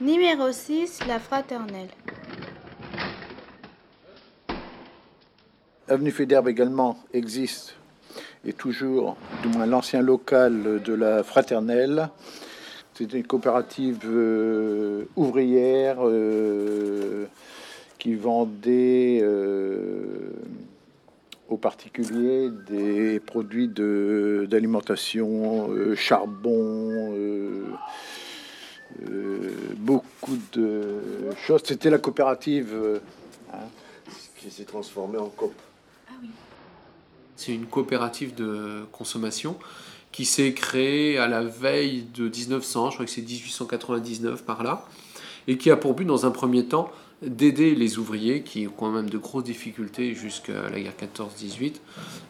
Numéro 6, la fraternelle. Avenue Fédère également existe et toujours, du moins l'ancien local de la fraternelle. C'était une coopérative euh, ouvrière euh, qui vendait euh, aux particuliers des produits d'alimentation, charbon, beaucoup de choses. C'était la coopérative. Hein, qui s'est transformée en COP. C'est une coopérative de consommation qui s'est créée à la veille de 1900, je crois que c'est 1899 par là, et qui a pour but dans un premier temps d'aider les ouvriers qui ont quand même de grosses difficultés jusqu'à la guerre 14-18,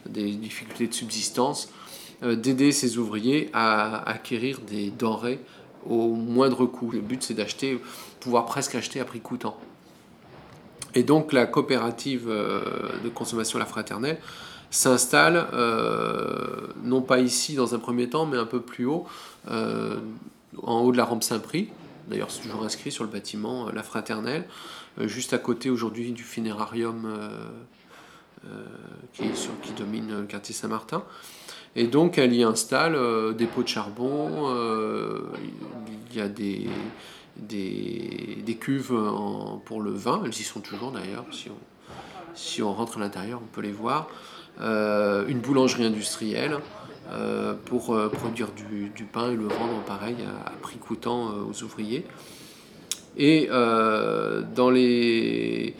des difficultés de subsistance, euh, d'aider ces ouvriers à acquérir des denrées au moindre coût. Le but c'est d'acheter, pouvoir presque acheter à prix coûtant. Et donc la coopérative euh, de consommation La Fraternelle s'installe, euh, non pas ici dans un premier temps, mais un peu plus haut, euh, en haut de la rampe Saint-Prix. D'ailleurs, c'est toujours inscrit sur le bâtiment La Fraternelle, juste à côté aujourd'hui du funérarium qui, qui, domine le quartier Saint-Martin. Et donc, elle y installe des pots de charbon, il y a des, des, cuves pour le vin, elles y sont toujours d'ailleurs, si on, si on rentre à l'intérieur on peut les voir, euh, une boulangerie industrielle euh, pour euh, produire du, pain et le vendre pareil à, prix coûtant aux ouvriers. Et dans les...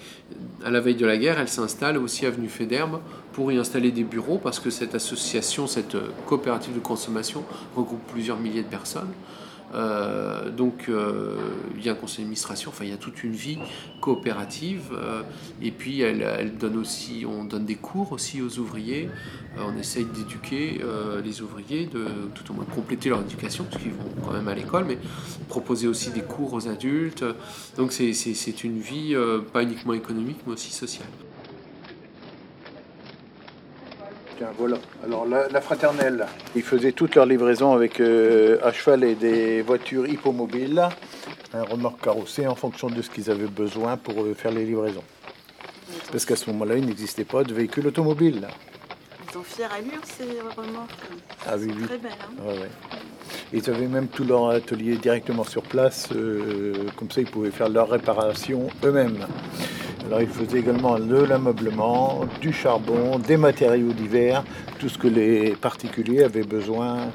à la veille de la guerre, elle s'installe aussi avenue Fédherbe pour y installer des bureaux parce que cette association, cette coopérative de consommation regroupe plusieurs milliers de personnes. Euh, donc euh, il y a un conseil d'administration, enfin il y a toute une vie coopérative. Euh, et puis elle, donne aussi, on donne des cours aussi aux ouvriers. on essaye d'éduquer les ouvriers, de tout au moins compléter leur éducation, parce qu'ils vont quand même à l'école, mais proposer aussi des cours aux adultes. Donc c'est une vie pas uniquement économique, mais aussi sociale. Voilà. Alors la, fraternelle, ils faisaient toutes leurs livraisons avec euh, à cheval et des voitures hippomobiles, un remorque carrossé en fonction de ce qu'ils avaient besoin pour euh, faire les livraisons. Parce qu'à ce moment-là, il n'existait pas de véhicule automobile. Ils ont fière allure ces remorques. Ah oui, oui. Très belle. Hein. Ils avaient même tout leur atelier directement sur place, euh, comme ça ils pouvaient faire leur réparation eux-mêmes. Alors ils faisaient également de l'ameublement, du charbon, des matériaux divers, tout ce que les particuliers avaient besoin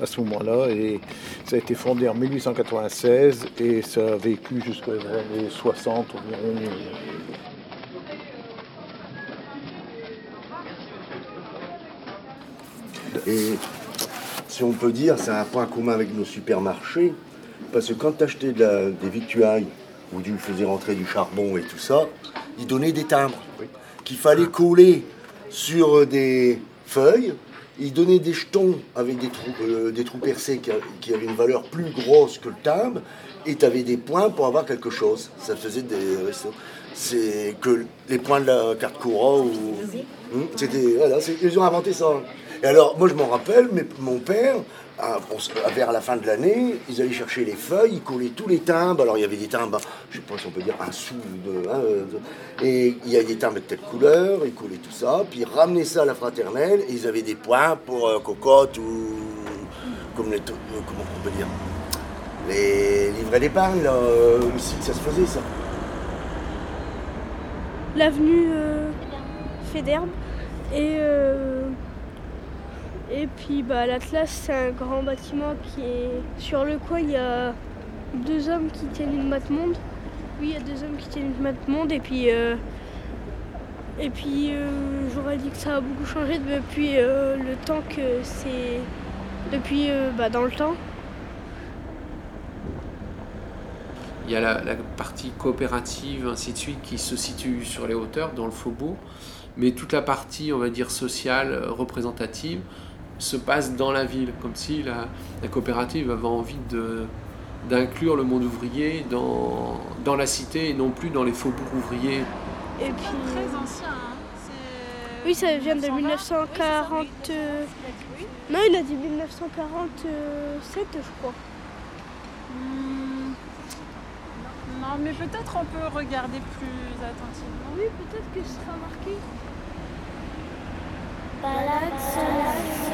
à ce moment-là. Et ça a été fondé en 1896 et ça a vécu jusqu'aux années 60 environ. Et si on peut dire, c'est un point commun avec nos supermarchés, parce que quand tu achetais des victuailles où tu faisais rentrer du charbon et tout ça, ils donnaient des timbres qu'il fallait coller sur des feuilles. Ils donnaient des jetons avec des trous, euh, des trous percés qui, avaient une valeur plus grosse que le timbre, et tu avais des points pour avoir quelque chose. Ça faisait des C'est que les points de la carte courant ou. Hmm, c'était. Voilà, ils ont inventé ça. Et alors, moi, je m'en rappelle, mais mon père, vers la fin de l'année, ils allaient chercher les feuilles, ils collaient tous les timbres. Alors, il y avait des timbres, je sais pas si on peut dire un sou, de, hein, et il y a des timbres de telle couleur, ils collaient tout ça, puis ils ramenaient ça à la fraternelle, et ils avaient des points pour euh, cocotte ou. Comme les. Euh, comment on peut dire Les livrets d'épargne, là, aussi, ça se faisait, ça. L'avenue euh, Fédherbe et. Et puis bah, l'Atlas, c'est un grand bâtiment qui est sur le coin. Il y a deux hommes qui tiennent une mat monde. Oui, il y a deux hommes qui tiennent une mat monde. Et puis, euh, et puis euh, j'aurais dit que ça a beaucoup changé depuis euh, le temps que c'est. Depuis bah, dans le temps. Il y a la, la, partie coopérative, ainsi de suite, qui se situe sur les hauteurs, dans le faubourg. Mais toute la partie, on va dire, sociale, représentative, se passe dans la ville, comme si la, coopérative avait envie de, d'inclure le monde ouvrier dans, dans la cité et non plus dans les faubourgs ouvriers. Et puis très ancien. Hein. Oui, ça vient de 1940. Euh, non, il a dit 1947, je crois. Hmm. Non, mais peut-être on peut regarder plus attentivement. Oui, peut-être que ce sera marqué. Balade